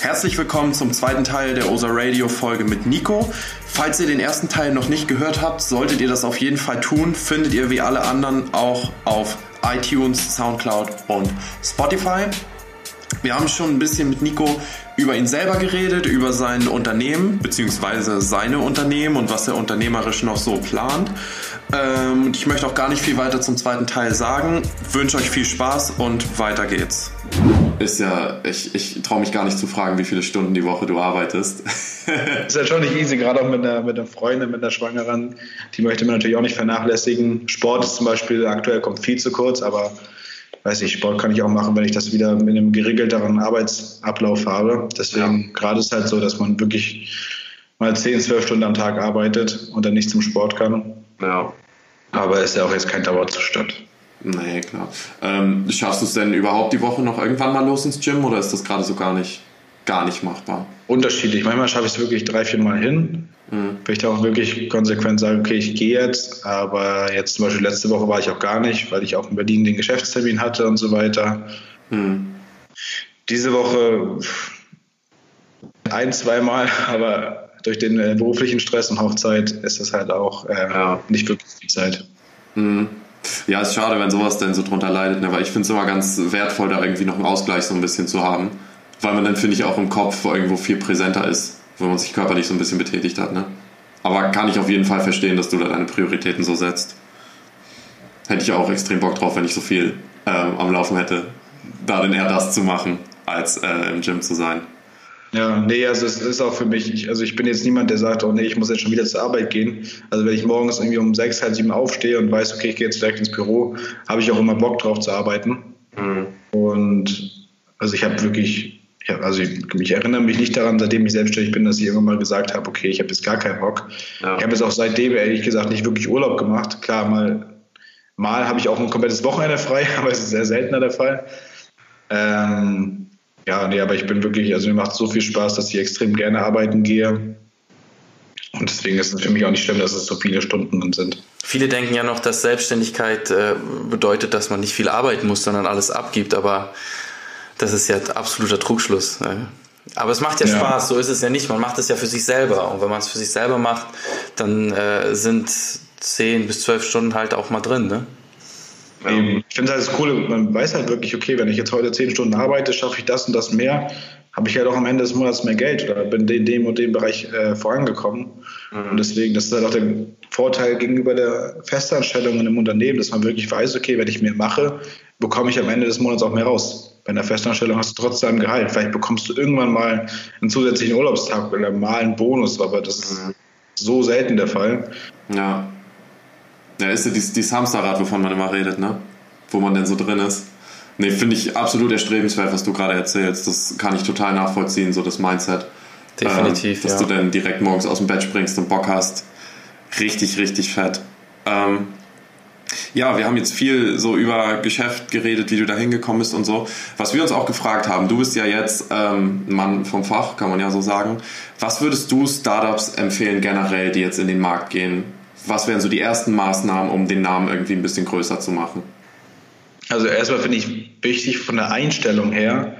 Herzlich willkommen zum zweiten Teil der OSA Radio Folge mit Nico. Falls ihr den ersten Teil noch nicht gehört habt, solltet ihr das auf jeden Fall tun. Findet ihr wie alle anderen auch auf iTunes, Soundcloud und Spotify. Wir haben schon ein bisschen mit Nico über ihn selber geredet, über sein Unternehmen bzw. seine Unternehmen und was er unternehmerisch noch so plant. Ähm, ich möchte auch gar nicht viel weiter zum zweiten Teil sagen. Wünsche euch viel Spaß und weiter geht's. Ist ja, ich, ich traue mich gar nicht zu fragen, wie viele Stunden die Woche du arbeitest. ist ja schon nicht easy, gerade auch mit einer, mit einer Freundin, mit einer Schwangeren. Die möchte man natürlich auch nicht vernachlässigen. Sport ist zum Beispiel aktuell kommt viel zu kurz, aber weiß ich, Sport kann ich auch machen, wenn ich das wieder mit einem geregelteren Arbeitsablauf habe. Deswegen ja. gerade ist halt so, dass man wirklich mal 10, 12 Stunden am Tag arbeitet und dann nicht zum Sport kann. Ja. Aber ist ja auch jetzt kein Dauerzustand. Nee, klar. Ähm, schaffst du es denn überhaupt die Woche noch irgendwann mal los ins Gym oder ist das gerade so gar nicht, gar nicht machbar? Unterschiedlich. Manchmal schaffe ich es wirklich drei, vier Mal hin. Mhm. Wenn ich da auch wirklich konsequent sage, okay, ich gehe jetzt. Aber jetzt zum Beispiel letzte Woche war ich auch gar nicht, weil ich auch in Berlin den Geschäftstermin hatte und so weiter. Mhm. Diese Woche ein, zweimal, aber durch den äh, beruflichen Stress und Hochzeit ist das halt auch äh, ja. nicht wirklich viel Zeit. Mhm. Ja, ist schade, wenn sowas denn so drunter leidet, ne? weil ich finde es immer ganz wertvoll, da irgendwie noch einen Ausgleich so ein bisschen zu haben. Weil man dann, finde ich, auch im Kopf irgendwo viel präsenter ist, wo man sich körperlich so ein bisschen betätigt hat. Ne? Aber kann ich auf jeden Fall verstehen, dass du da deine Prioritäten so setzt. Hätte ich auch extrem Bock drauf, wenn ich so viel ähm, am Laufen hätte, da dann eher das zu machen, als äh, im Gym zu sein. Ja, nee, also es ist auch für mich, ich, also ich bin jetzt niemand, der sagt, oh nee, ich muss jetzt schon wieder zur Arbeit gehen. Also wenn ich morgens irgendwie um sechs, halb sieben aufstehe und weiß, okay, ich gehe jetzt direkt ins Büro, habe ich auch immer Bock drauf zu arbeiten. Mhm. Und also ich habe wirklich, ja, also ich, ich, erinnere mich nicht daran, seitdem ich selbstständig bin, dass ich irgendwann mal gesagt habe, okay, ich habe jetzt gar keinen Bock. Ja. Ich habe jetzt auch seitdem ehrlich gesagt nicht wirklich Urlaub gemacht. Klar, mal, mal habe ich auch ein komplettes Wochenende frei, aber es ist sehr seltener der Fall. Ähm, ja, nee, aber ich bin wirklich, also mir macht so viel Spaß, dass ich extrem gerne arbeiten gehe. Und deswegen ist es für mich auch nicht schlimm, dass es so viele Stunden sind. Viele denken ja noch, dass Selbstständigkeit äh, bedeutet, dass man nicht viel arbeiten muss, sondern alles abgibt. Aber das ist ja absoluter Trugschluss. Ne? Aber es macht ja, ja, Spaß, so ist es ja nicht. Man macht es ja für sich selber. Und wenn man es für sich selber macht, dann äh, sind zehn bis zwölf Stunden halt auch mal drin. Ne? Ähm, ich finde es halt cool, man weiß halt wirklich, okay, wenn ich jetzt heute zehn Stunden arbeite, schaffe ich das und das mehr, habe ich halt auch am Ende des Monats mehr Geld oder bin in dem und dem Bereich äh, vorangekommen. Mhm. Und deswegen, das ist halt auch der Vorteil gegenüber der Festanstellung in einem Unternehmen, dass man wirklich weiß, okay, wenn ich mehr mache, bekomme ich am Ende des Monats auch mehr raus. Bei einer Festanstellung hast du trotzdem Gehalt. Vielleicht bekommst du irgendwann mal einen zusätzlichen Urlaubstag oder mal einen Bonus, aber das ist mhm. so selten der Fall. Ja. Ja, ist ja dieses, dieses Hamsterrad, wovon man immer redet, ne? Wo man denn so drin ist. Nee, finde ich absolut erstrebenswert, was du gerade erzählst. Das kann ich total nachvollziehen, so das Mindset. Definitiv. Äh, dass ja. du dann direkt morgens aus dem Bett springst und Bock hast. Richtig, richtig fett. Ähm, ja, wir haben jetzt viel so über Geschäft geredet, wie du da hingekommen bist und so. Was wir uns auch gefragt haben, du bist ja jetzt ähm, ein Mann vom Fach, kann man ja so sagen. Was würdest du Startups empfehlen generell, die jetzt in den Markt gehen? Was wären so die ersten Maßnahmen, um den Namen irgendwie ein bisschen größer zu machen? Also erstmal finde ich wichtig von der Einstellung her,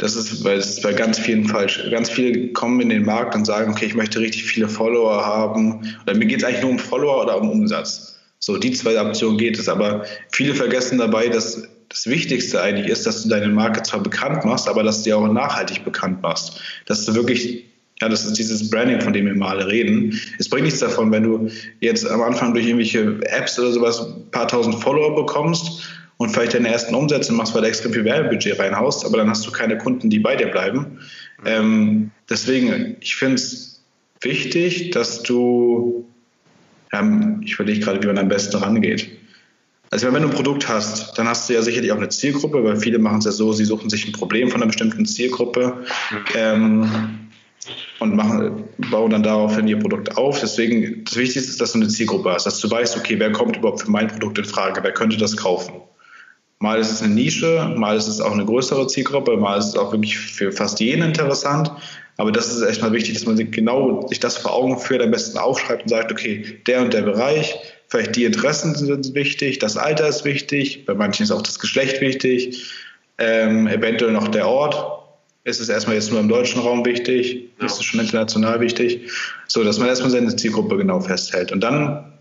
das ist, weil es ist bei ganz vielen falsch. Ganz viele kommen in den Markt und sagen, okay, ich möchte richtig viele Follower haben. Oder mir geht es eigentlich nur um Follower oder um Umsatz. So, die zwei Optionen geht es. Aber viele vergessen dabei, dass das Wichtigste eigentlich ist, dass du deine Marke zwar bekannt machst, aber dass du sie auch nachhaltig bekannt machst. Dass du wirklich ja, das ist dieses Branding, von dem wir mal alle reden. Es bringt nichts davon, wenn du jetzt am Anfang durch irgendwelche Apps oder sowas ein paar tausend Follower bekommst und vielleicht deine ersten Umsätze machst, weil du extrem viel Werbebudget reinhaust, aber dann hast du keine Kunden, die bei dir bleiben. Ähm, deswegen, ich finde es wichtig, dass du, ähm, ich überlege gerade, wie man am besten rangeht. Also wenn du ein Produkt hast, dann hast du ja sicherlich auch eine Zielgruppe, weil viele machen es ja so, sie suchen sich ein Problem von einer bestimmten Zielgruppe. Ähm, und machen, bauen dann daraufhin ihr Produkt auf. Deswegen, das Wichtigste ist, dass du eine Zielgruppe hast, dass du weißt, okay, wer kommt überhaupt für mein Produkt in Frage, wer könnte das kaufen. Mal ist es eine Nische, mal ist es auch eine größere Zielgruppe, mal ist es auch wirklich für fast jeden interessant. Aber das ist erstmal wichtig, dass man sich genau sich das vor Augen führt, am besten aufschreibt und sagt, okay, der und der Bereich, vielleicht die Interessen sind wichtig, das Alter ist wichtig, bei manchen ist auch das Geschlecht wichtig, ähm, eventuell noch der Ort, ist es erstmal jetzt nur im deutschen Raum wichtig, ja. ist es schon international wichtig, so dass man erstmal seine Zielgruppe genau festhält. Und dann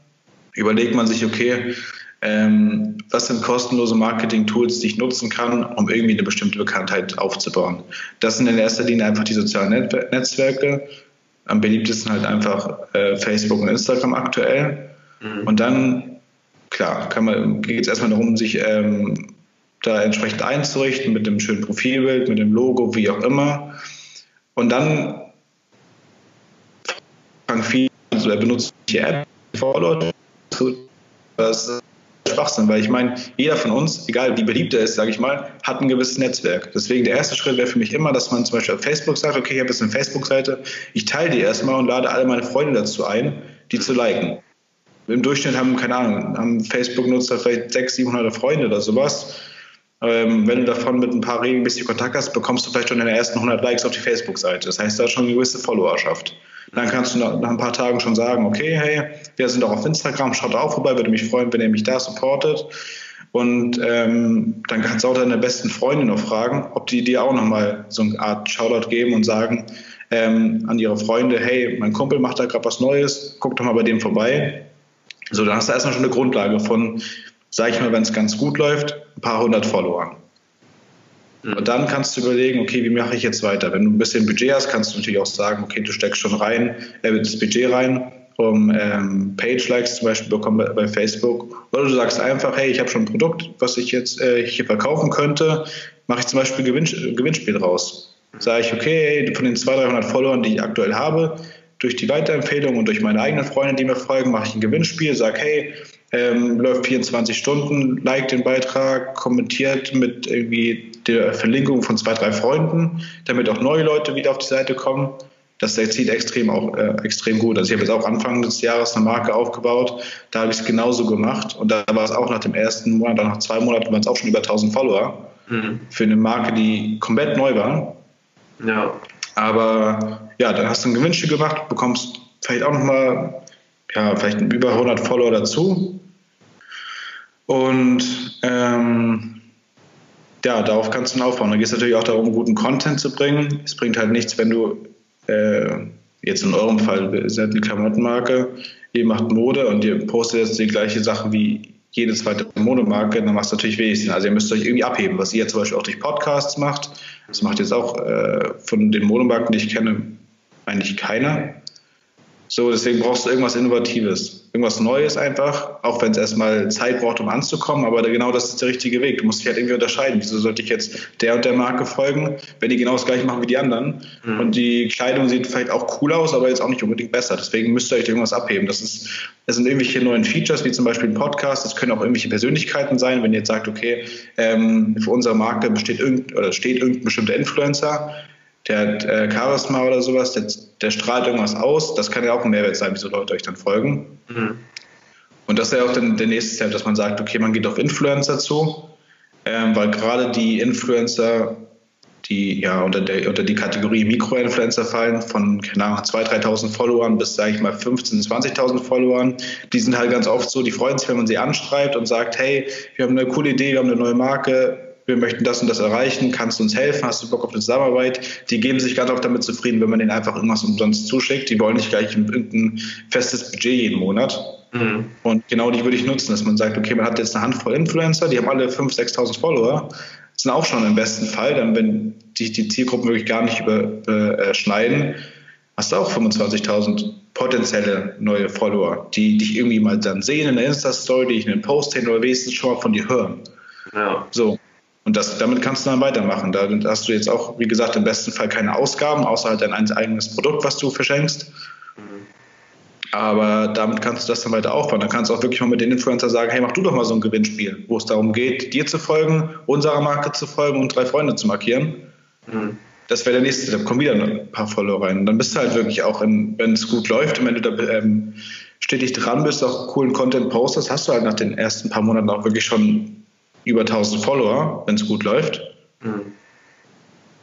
überlegt man sich, okay, ähm, was sind kostenlose Marketing-Tools, die ich nutzen kann, um irgendwie eine bestimmte Bekanntheit aufzubauen. Das sind in erster Linie einfach die sozialen Net Netzwerke. Am beliebtesten halt einfach äh, Facebook und Instagram aktuell. Mhm. Und dann, klar, geht es erstmal darum, sich ähm, da entsprechend einzurichten mit dem schönen Profilbild, mit dem Logo, wie auch immer. Und dann fangen viele, also er benutzt die App, Follow, das ist Schwachsinn, weil ich meine, jeder von uns, egal wie beliebt er ist, sage ich mal, hat ein gewisses Netzwerk. Deswegen der erste Schritt wäre für mich immer, dass man zum Beispiel auf Facebook sagt, okay, ich habe jetzt eine Facebook-Seite, ich teile die erstmal und lade alle meine Freunde dazu ein, die zu liken. Im Durchschnitt haben, keine Ahnung, haben Facebook-Nutzer vielleicht 600, 700 Freunde oder sowas. Ähm, wenn du davon mit ein paar regelmäßig Kontakt hast, bekommst du vielleicht schon deine ersten 100 Likes auf die Facebook-Seite. Das heißt, da ist schon eine gewisse Followerschaft. Dann kannst du nach, nach, ein paar Tagen schon sagen, okay, hey, wir sind auch auf Instagram, schaut auch vorbei, würde mich freuen, wenn ihr mich da supportet. Und ähm, dann kannst du auch deine besten Freunde noch fragen, ob die dir auch nochmal so eine Art Shoutout geben und sagen ähm, an ihre Freunde, hey, mein Kumpel macht da gerade was Neues, guck doch mal bei dem vorbei. So, dann hast du erstmal schon eine Grundlage von, sag ich mal, wenn es ganz gut läuft, ein paar hundert Followern. Mhm. Und dann kannst du überlegen, okay, wie mache ich jetzt weiter? Wenn du ein bisschen Budget hast, kannst du natürlich auch sagen, okay, du steckst schon rein, äh, das Budget rein, um ähm, Page-Likes zum Beispiel bekommen bei, bei, Facebook. Oder du sagst einfach, hey, ich habe schon ein Produkt, was ich jetzt äh, hier verkaufen könnte, mache ich zum Beispiel Gewinn, Gewinnspiel raus. Sage ich, okay, von den 200, 300 Followern, die ich aktuell habe, durch die Weiterempfehlung und durch meine eigenen Freunde, die mir folgen, mache ich ein Gewinnspiel, sage, hey, ähm, läuft 24 Stunden, liked den Beitrag, kommentiert mit irgendwie der Verlinkung von zwei, drei Freunden, damit auch neue Leute wieder auf die Seite kommen. Das zieht extrem auch äh, extrem gut. Also ich habe jetzt auch Anfang des Jahres eine Marke aufgebaut, da habe ich es genauso gemacht und da war es auch nach dem ersten Monat, nach zwei Monaten waren es auch schon über 1000 Follower mhm. für eine Marke, die komplett neu war. Ja. Aber ja, dann hast du ein Gewinnspiel gemacht, bekommst vielleicht auch nochmal ja, vielleicht über 100 Follower dazu. Und ähm, ja, darauf kannst du aufbauen. Da geht es natürlich auch darum, guten Content zu bringen. Es bringt halt nichts, wenn du äh, jetzt in eurem Fall, ihr seid eine Klamottenmarke, ihr macht Mode und ihr postet jetzt die gleiche Sache wie jede zweite Modemarke, dann macht es natürlich wenig Sinn. Also ihr müsst euch irgendwie abheben, was ihr zum Beispiel auch durch Podcasts macht. Das macht jetzt auch äh, von den Modemarken, die ich kenne, eigentlich keiner. So, deswegen brauchst du irgendwas Innovatives, irgendwas Neues einfach, auch wenn es erstmal Zeit braucht, um anzukommen, aber genau das ist der richtige Weg. Du musst dich halt irgendwie unterscheiden. Wieso sollte ich jetzt der und der Marke folgen, wenn die genau das gleiche machen wie die anderen? Mhm. Und die Kleidung sieht vielleicht auch cool aus, aber jetzt auch nicht unbedingt besser. Deswegen müsst ihr euch irgendwas abheben. Das ist, das sind irgendwelche neuen Features, wie zum Beispiel ein Podcast. Das können auch irgendwelche Persönlichkeiten sein, wenn ihr jetzt sagt, okay, ähm, für unsere Marke besteht irgend, oder steht irgendein bestimmter Influencer der hat äh, Charisma oder sowas, der, der, strahlt irgendwas aus. Das kann ja auch ein Mehrwert sein, wieso Leute euch dann folgen. Mhm. Und das ist ja auch dann der nächste Step, dass man sagt, okay, man geht auf Influencer zu, ähm, weil gerade die Influencer, die ja unter, der, unter die Kategorie Mikroinfluencer fallen, von keine Ahnung, 2.000, 3.000 Followern bis, sage ich mal, 15.000, 20.000 Followern, die sind halt ganz oft so, die freuen sich, wenn man sie anschreibt und sagt, hey, wir haben eine coole Idee, wir haben eine neue Marke, wir möchten das und das erreichen, kannst du uns helfen, hast du Bock auf eine Zusammenarbeit? Die geben sich ganz oft damit zufrieden, wenn man denen einfach irgendwas umsonst zuschickt. Die wollen nicht gleich irgendein festes Budget jeden Monat. Mhm. Und genau die würde ich nutzen, dass man sagt, okay, man hat jetzt eine Handvoll Influencer, die haben alle 5.000, 6.000 Follower. Das sind auch schon im besten Fall, dann wenn sich die Zielgruppen wirklich gar nicht überschneiden, hast du auch 25.000 potenzielle neue Follower, die dich irgendwie mal dann sehen in der Insta-Story, die ich in den Post sehen oder wenigstens schon mal von dir hören. Ja. So. Und das, damit kannst du dann weitermachen. Da hast du jetzt auch, wie gesagt, im besten Fall keine Ausgaben, außer halt dein eigenes Produkt, was du verschenkst. Aber damit kannst du das dann weiter aufbauen. Dann kannst du auch wirklich mal mit den Influencern sagen, hey, mach du doch mal so ein Gewinnspiel, wo es darum geht, dir zu folgen, unserer Marke zu folgen und drei Freunde zu markieren. Mhm. Das wäre der nächste Step. Kommen wieder ein paar Follower rein. Und dann bist du halt wirklich auch, wenn es gut läuft und wenn du da ähm, stetig dran bist, auch coolen Content postest, hast du halt nach den ersten paar Monaten auch wirklich schon über 1000 Follower, wenn es gut läuft. Mhm.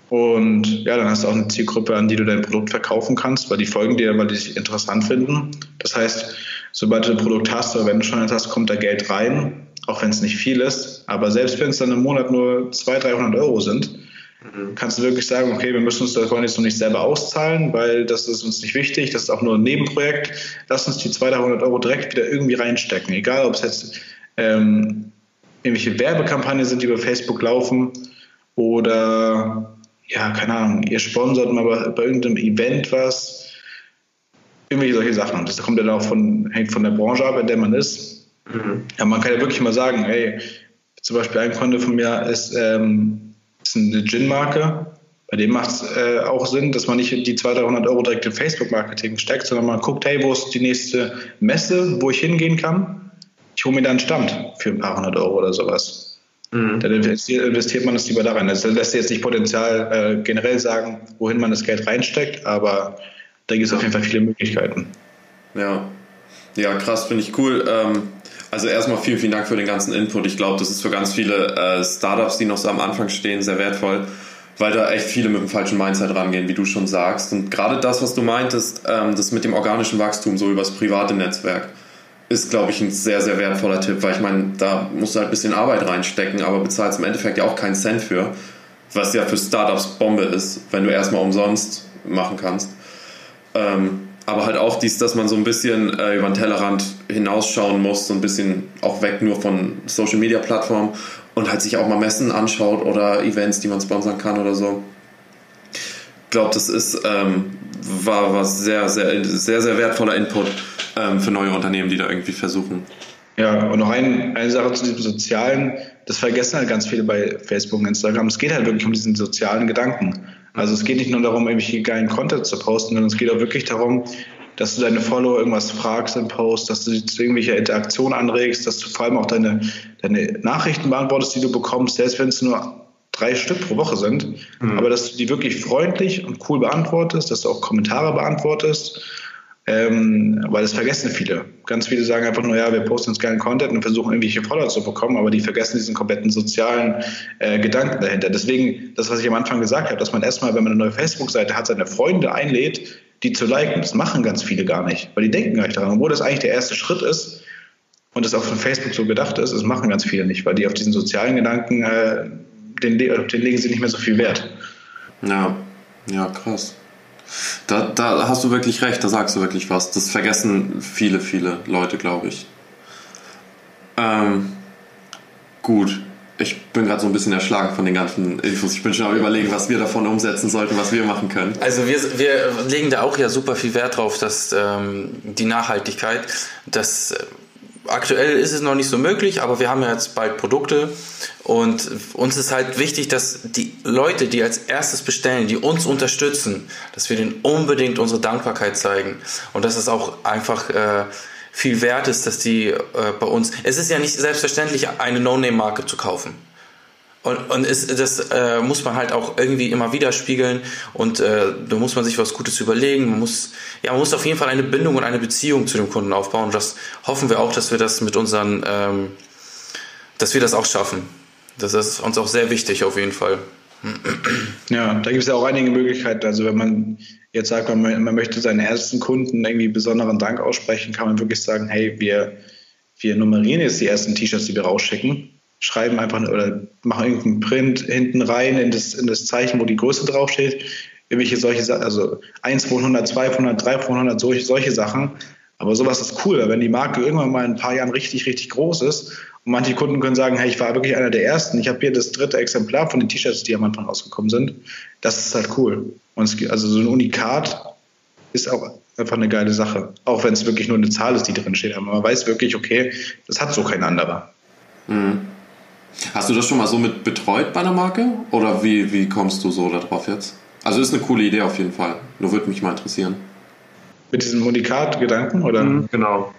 Und ja, dann hast du auch eine Zielgruppe, an die du dein Produkt verkaufen kannst, weil die folgen dir, weil die sich interessant finden. Das heißt, sobald du ein Produkt hast oder wenn du schon eins hast, kommt da Geld rein, auch wenn es nicht viel ist. Aber selbst wenn es dann im Monat nur 200, 300 Euro sind, mhm. kannst du wirklich sagen, okay, wir müssen uns das jetzt noch nicht selber auszahlen, weil das ist uns nicht wichtig, das ist auch nur ein Nebenprojekt. Lass uns die 200, 300 Euro direkt wieder irgendwie reinstecken, egal ob es jetzt ähm, irgendwelche Werbekampagnen sind, die über Facebook laufen oder ja, keine Ahnung, ihr sponsert mal bei, bei irgendeinem Event was, irgendwelche solche Sachen. Das kommt dann auch von, hängt von der Branche ab, in der man ist. Mhm. Ja, man kann ja wirklich mal sagen, hey, zum Beispiel ein Kunde von mir ist, ähm, ist eine Gin-Marke. Bei dem macht es äh, auch Sinn, dass man nicht die 200, 300 Euro direkt in Facebook-Marketing steckt, sondern man guckt, hey, wo ist die nächste Messe, wo ich hingehen kann? Ich hole mir da einen Stand für ein paar hundert Euro oder sowas. Mhm. Dann investiert man es lieber da rein. Das lässt sich jetzt nicht potenziell äh, generell sagen, wohin man das Geld reinsteckt, aber da gibt es auf jeden Fall viele Möglichkeiten. Ja, ja krass, finde ich cool. Ähm, also erstmal vielen, vielen Dank für den ganzen Input. Ich glaube, das ist für ganz viele äh, Startups, die noch so am Anfang stehen, sehr wertvoll, weil da echt viele mit dem falschen Mindset rangehen, wie du schon sagst. Und gerade das, was du meintest, ähm, das mit dem organischen Wachstum, so übers private Netzwerk, ist, glaube ich, ein sehr, sehr wertvoller Tipp, weil ich meine, da musst du halt ein bisschen Arbeit reinstecken, aber bezahlst im Endeffekt ja auch keinen Cent für, was ja für Startups Bombe ist, wenn du erstmal umsonst machen kannst. Ähm, aber halt auch dies, dass man so ein bisschen äh, über den Tellerrand hinausschauen muss, so ein bisschen auch weg nur von Social Media Plattformen und halt sich auch mal Messen anschaut oder Events, die man sponsern kann oder so. Ich glaube, das ist ähm, war, war sehr, sehr, sehr, sehr wertvoller Input ähm, für neue Unternehmen, die da irgendwie versuchen. Ja, und noch ein, eine Sache zu diesem sozialen, das vergessen halt ganz viele bei Facebook und Instagram. Es geht halt wirklich um diesen sozialen Gedanken. Also es geht nicht nur darum, irgendwelche geilen Content zu posten, sondern es geht auch wirklich darum, dass du deine Follower irgendwas fragst im Post, dass du zu irgendwelcher Interaktion anregst, dass du vor allem auch deine, deine Nachrichten beantwortest, die du bekommst, selbst wenn es nur drei Stück pro Woche sind, mhm. aber dass du die wirklich freundlich und cool beantwortest, dass du auch Kommentare beantwortest ähm, weil das vergessen viele. Ganz viele sagen einfach nur, ja, wir posten uns gerne Content und versuchen irgendwelche Follower zu bekommen, aber die vergessen diesen kompletten sozialen äh, Gedanken dahinter. Deswegen, das, was ich am Anfang gesagt habe, dass man erstmal, wenn man eine neue Facebook-Seite hat, seine Freunde einlädt, die zu liken. Das machen ganz viele gar nicht, weil die denken gar nicht daran. Obwohl das eigentlich der erste Schritt ist und es auch von Facebook so gedacht ist, das machen ganz viele nicht, weil die auf diesen sozialen Gedanken, äh, den, den legen sie nicht mehr so viel Wert. Ja, ja, krass. Da, da hast du wirklich recht, da sagst du wirklich was. Das vergessen viele, viele Leute, glaube ich. Ähm, gut. Ich bin gerade so ein bisschen erschlagen von den ganzen Infos. Ich bin schon am überlegen, was wir davon umsetzen sollten, was wir machen können. Also wir, wir legen da auch ja super viel Wert drauf, dass ähm, die Nachhaltigkeit, dass aktuell ist es noch nicht so möglich, aber wir haben ja jetzt bald Produkte und uns ist halt wichtig, dass die Leute, die als erstes bestellen, die uns unterstützen, dass wir denen unbedingt unsere Dankbarkeit zeigen und dass es auch einfach äh, viel wert ist, dass die äh, bei uns. Es ist ja nicht selbstverständlich, eine No-Name-Marke zu kaufen. Und, und ist, das äh, muss man halt auch irgendwie immer widerspiegeln und äh, da muss man sich was Gutes überlegen. Man muss, ja, man muss auf jeden Fall eine Bindung und eine Beziehung zu dem Kunden aufbauen. Und das hoffen wir auch, dass wir das mit unseren, ähm, dass wir das auch schaffen. Das ist uns auch sehr wichtig auf jeden Fall. Ja, da gibt es ja auch einige Möglichkeiten. Also wenn man jetzt sagt, man, man möchte seinen ersten Kunden irgendwie besonderen Dank aussprechen, kann man wirklich sagen, hey, wir, wir nummerieren jetzt die ersten T-Shirts, die wir rausschicken schreiben einfach oder machen irgendeinen Print hinten rein in das, in das Zeichen, wo die Größe draufsteht. Irgendwelche solche Sachen, also 1 von 100, 2 von 100, 3 von 100, solche, solche Sachen. Aber sowas ist cool, weil wenn die Marke irgendwann mal in ein paar Jahren richtig, richtig groß ist und manche Kunden können sagen, hey, ich war wirklich einer der Ersten, ich habe hier das dritte Exemplar von den T-Shirts, die am Anfang rausgekommen sind, das ist halt cool. Und es, also so ein Unikat ist auch einfach eine geile Sache. Auch wenn es wirklich nur eine Zahl ist, die drin steht. Aber man weiß wirklich, okay, das hat so kein anderer. Mhm. Hast du das schon mal so mit betreut bei einer Marke? Oder wie, wie kommst du so darauf jetzt? Also ist eine coole Idee auf jeden Fall. Nur würde mich mal interessieren. Mit diesem Unikat-Gedanken, oder? Mhm, genau.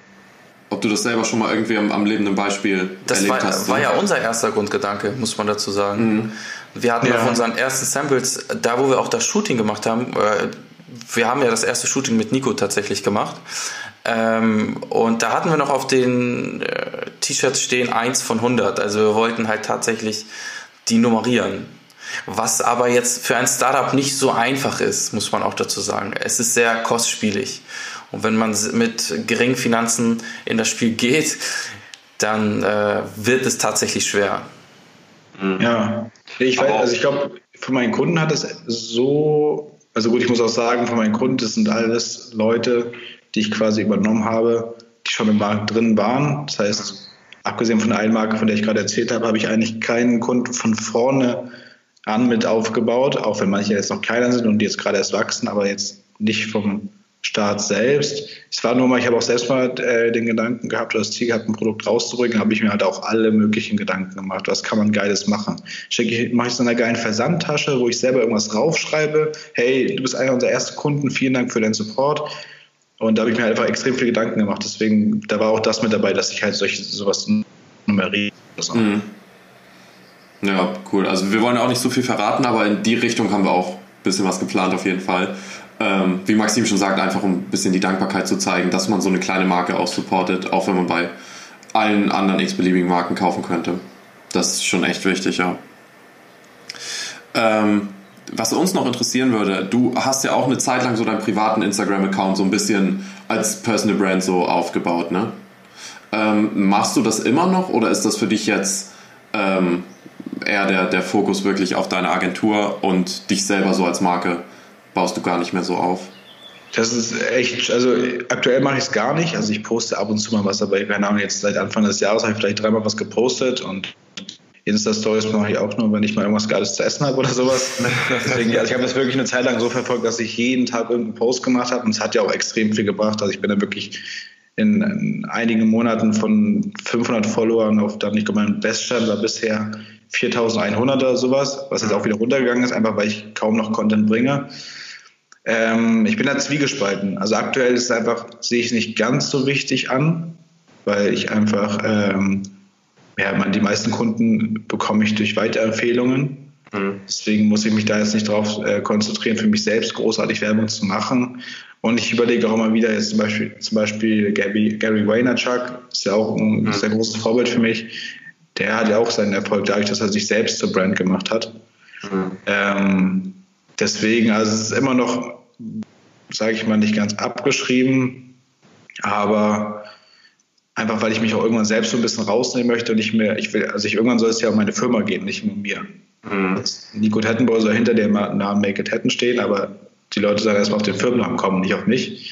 Ob du das selber schon mal irgendwie am, am lebenden Beispiel das erlebt war, hast. Das war ja unser erster Grundgedanke, muss man dazu sagen. Mhm. Wir hatten ja. auf unseren ersten Samples, da wo wir auch das Shooting gemacht haben, äh, wir haben ja das erste Shooting mit Nico tatsächlich gemacht. Ähm, und da hatten wir noch auf den äh, T-Shirts stehen 1 von 100. Also wir wollten halt tatsächlich die nummerieren. Was aber jetzt für ein Startup nicht so einfach ist, muss man auch dazu sagen. Es ist sehr kostspielig. Und wenn man mit geringen Finanzen in das Spiel geht, dann äh, wird es tatsächlich schwer. Ja, ich weiß, also ich glaube, von meinen Kunden hat es so, also gut, ich muss auch sagen, von meinen Kunden, das sind alles Leute, die ich quasi übernommen habe, die schon im Markt drin waren. Das heißt, abgesehen von der einen Marke, von der ich gerade erzählt habe, habe ich eigentlich keinen Kunden von vorne an mit aufgebaut, auch wenn manche jetzt noch kleiner sind und die jetzt gerade erst wachsen, aber jetzt nicht vom Start selbst. Es war nur mal, ich habe auch selbst mal äh, den Gedanken gehabt, oder das Ziel gehabt, ein Produkt rauszubringen, habe ich mir halt auch alle möglichen Gedanken gemacht. Was kann man Geiles machen? Ich, mache ich so eine geile Versandtasche, wo ich selber irgendwas raufschreibe. Hey, du bist einer unserer ersten Kunden, vielen Dank für deinen Support. Und da habe ich mir halt einfach extrem viel Gedanken gemacht. Deswegen, da war auch das mit dabei, dass ich halt solche, sowas nummeriere. Mhm. Ja, cool. Also wir wollen auch nicht so viel verraten, aber in die Richtung haben wir auch ein bisschen was geplant auf jeden Fall ähm, wie Maxim schon sagt, einfach um ein bisschen die Dankbarkeit zu zeigen, dass man so eine kleine Marke auch supportet, auch wenn man bei allen anderen x-beliebigen Marken kaufen könnte. Das ist schon echt wichtig, ja. Ähm, was uns noch interessieren würde, du hast ja auch eine Zeit lang so deinen privaten Instagram-Account so ein bisschen als Personal Brand so aufgebaut, ne? Ähm, machst du das immer noch oder ist das für dich jetzt ähm, eher der, der Fokus wirklich auf deine Agentur und dich selber so als Marke baust du gar nicht mehr so auf? Das ist echt, also aktuell mache ich es gar nicht. Also ich poste ab und zu mal was, aber keine Ahnung, jetzt seit Anfang des Jahres habe ich vielleicht dreimal was gepostet und Insta-Stories mache ich auch nur, wenn ich mal irgendwas Geiles zu essen habe oder sowas. Deswegen, also ich habe das wirklich eine Zeit lang so verfolgt, dass ich jeden Tag irgendeinen Post gemacht habe und es hat ja auch extrem viel gebracht. Also ich bin dann wirklich in, in einigen Monaten von 500 Followern auf dann, ich glaube, mein Beststand war bisher 4100 oder sowas, was jetzt auch wieder runtergegangen ist, einfach weil ich kaum noch Content bringe. Ähm, ich bin da zwiegespalten. Also aktuell ist es einfach, sehe ich es nicht ganz so wichtig an, weil ich einfach, ähm, ja, man, die meisten Kunden bekomme ich durch Weiterempfehlungen. Mhm. Deswegen muss ich mich da jetzt nicht darauf äh, konzentrieren, für mich selbst großartig Werbung zu machen. Und ich überlege auch immer wieder, jetzt zum Beispiel, zum Beispiel Gary, Gary Vaynerchuk ist ja auch ein mhm. sehr großes Vorbild für mich. Der hat ja auch seinen Erfolg dadurch, dass er sich selbst zur Brand gemacht hat. Mhm. Ähm, deswegen, also es ist immer noch sage ich mal, nicht ganz abgeschrieben, aber einfach weil ich mich auch irgendwann selbst so ein bisschen rausnehmen möchte und ich mir, ich will, also ich irgendwann soll es ja um meine Firma gehen, nicht nur um mir. Mhm. Nico Tettenbauer soll hinter dem Namen Make It Hatten stehen, aber die Leute sollen erstmal auf den Firmennamen kommen, nicht auf mich.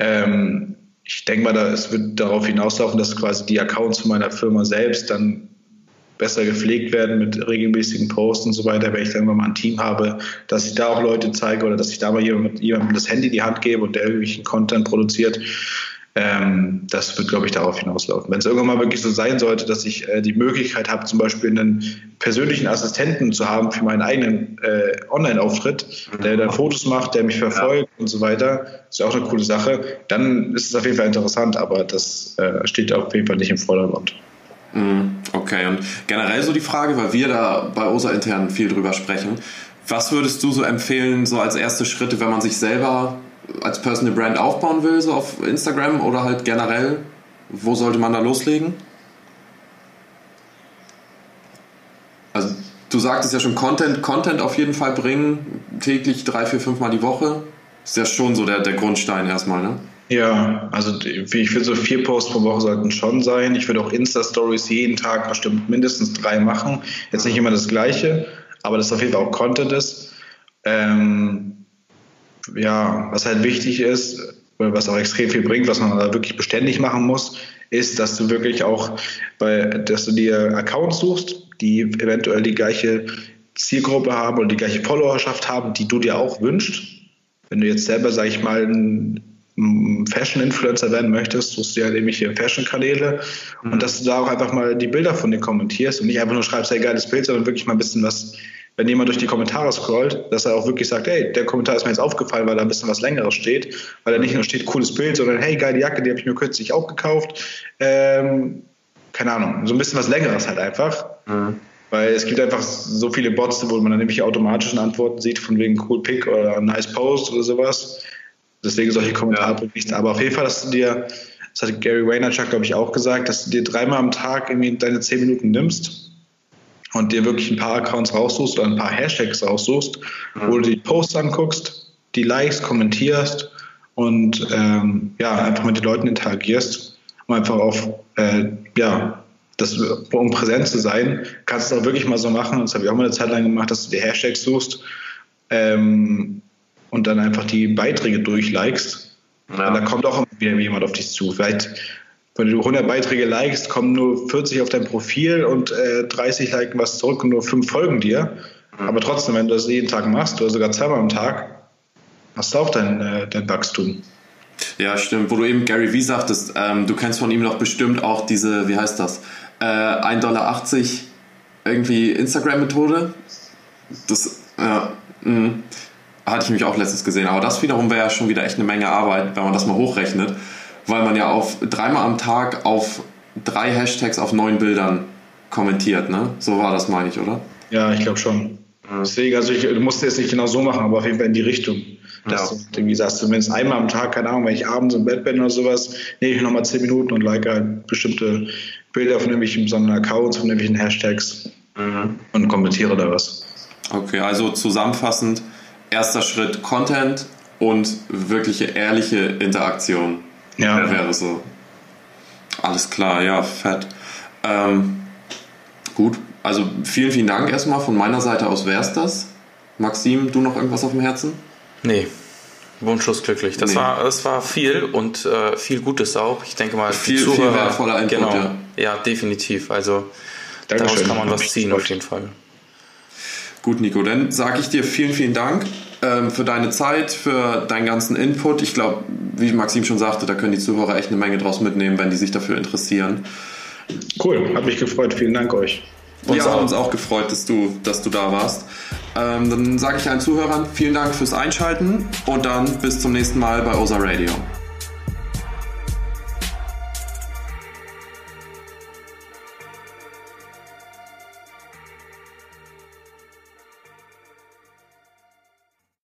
Ähm, ich denke mal, da, es wird darauf hinauslaufen, dass quasi die Accounts von meiner Firma selbst dann besser gepflegt werden mit regelmäßigen Posts und so weiter, wenn ich dann mal ein Team habe, dass ich da auch Leute zeige oder dass ich da mal jemandem, jemandem das Handy in die Hand gebe und der irgendwelchen Content produziert. Ähm, das wird, glaube ich, darauf hinauslaufen. Wenn es irgendwann mal wirklich so sein sollte, dass ich äh, die Möglichkeit habe, zum Beispiel einen persönlichen Assistenten zu haben für meinen eigenen äh, Online-Auftritt, der dann Fotos macht, der mich verfolgt ja. und so weiter, ist ja auch eine coole Sache, dann ist es auf jeden Fall interessant, aber das äh, steht auf jeden Fall nicht im Vordergrund. Mhm. Okay, und generell so die Frage, weil wir da bei OSA intern viel drüber sprechen. Was würdest du so empfehlen, so als erste Schritte, wenn man sich selber als Personal Brand aufbauen will, so auf Instagram oder halt generell? Wo sollte man da loslegen? Also, du sagtest ja schon Content, Content auf jeden Fall bringen, täglich drei, vier, fünf Mal die Woche. Ist ja schon so der, der Grundstein erstmal, ne? Ja, also ich finde so vier Posts pro Woche sollten schon sein. Ich würde auch Insta-Stories jeden Tag bestimmt mindestens drei machen. Jetzt nicht immer das Gleiche, aber das auf jeden Fall auch Content ist. Ähm, ja, was halt wichtig ist, was auch extrem viel bringt, was man da wirklich beständig machen muss, ist, dass du wirklich auch, bei, dass du dir Accounts suchst, die eventuell die gleiche Zielgruppe haben oder die gleiche Followerschaft haben, die du dir auch wünschst. Wenn du jetzt selber, sag ich mal, ein Fashion-Influencer werden möchtest, suchst du ja nämlich hier Fashion-Kanäle mhm. und dass du da auch einfach mal die Bilder von denen kommentierst und nicht einfach nur schreibst, hey, geiles Bild, sondern wirklich mal ein bisschen was, wenn jemand durch die Kommentare scrollt, dass er auch wirklich sagt, hey, der Kommentar ist mir jetzt aufgefallen, weil da ein bisschen was Längeres steht, weil da nicht nur steht, cooles Bild, sondern hey, geile Jacke, die habe ich mir kürzlich auch gekauft. Ähm, keine Ahnung, so ein bisschen was Längeres halt einfach. Mhm. Weil es gibt einfach so viele Bots, wo man dann nämlich automatischen Antworten sieht, von wegen cool Pick oder nice Post oder sowas. Deswegen solche Kommentare ja. berichten. Aber auf jeden Fall, dass du dir, das hat Gary Vaynerchuk, glaube ich, auch gesagt, dass du dir dreimal am Tag irgendwie deine zehn Minuten nimmst und dir wirklich ein paar Accounts raussuchst oder ein paar Hashtags raussuchst, mhm. wo du die Posts anguckst, die Likes, kommentierst und ähm, ja, einfach mit den Leuten interagierst, um einfach auf äh, ja, das, um präsent zu sein, kannst du es auch wirklich mal so machen. Das habe ich auch mal eine Zeit lang gemacht, dass du die Hashtags suchst ähm, und dann einfach die Beiträge durchlikest. Ja. Und da kommt auch wieder jemand auf dich zu. Vielleicht, wenn du 100 Beiträge likest, kommen nur 40 auf dein Profil und äh, 30 liken was zurück und nur 5 folgen dir. Mhm. Aber trotzdem, wenn du das jeden Tag machst oder sogar zweimal am Tag, hast du auch dein, äh, dein Wachstum. Ja, stimmt. Wo du eben Gary Vee sagtest, ähm, du kennst von ihm doch bestimmt auch diese, wie heißt das, äh, 1,80 Dollar irgendwie Instagram-Methode. Das, ja, mh, hatte ich mich auch letztens gesehen. Aber das wiederum wäre ja schon wieder echt eine Menge Arbeit, wenn man das mal hochrechnet, weil man ja auf dreimal am Tag auf drei Hashtags auf neun Bildern kommentiert, ne? So war das, meine ich, oder? Ja, ich glaube schon. Deswegen, also ich, du musst es nicht genau so machen, aber auf jeden Fall in die Richtung. Dass ja. du, wie sagst, zumindest einmal am Tag, keine Ahnung, wenn ich abends im Bett bin oder sowas, nehme ich nochmal zehn Minuten und like halt bestimmte Bilder von irgendwelchen besonderen Accounts, von irgendwelchen Hashtags mhm. und kommentiere da was. Okay, also zusammenfassend, erster Schritt Content und wirkliche ehrliche Interaktion. Ja. Wäre so. Alles klar, ja, fett. Ähm, gut, also vielen, vielen Dank erstmal von meiner Seite aus wäre es das. Maxim, du noch irgendwas auf dem Herzen? Nee, Wunschlos glücklich. Das, nee. war, das war viel und äh, viel Gutes auch. Ich denke mal, viel, Zuhörer, viel wertvoller Input, genau, ja. ja. definitiv. Also Dankeschön. daraus kann man was ziehen auf jeden Fall. Gut, Nico, dann sage ich dir vielen, vielen Dank ähm, für deine Zeit, für deinen ganzen Input. Ich glaube, wie Maxim schon sagte, da können die Zuhörer echt eine Menge draus mitnehmen, wenn die sich dafür interessieren. Cool, hat mich gefreut. Vielen Dank euch. Uns ja, hat uns auch gefreut, dass du, dass du da warst. Ähm, dann sage ich allen Zuhörern vielen Dank fürs Einschalten und dann bis zum nächsten Mal bei OSA Radio.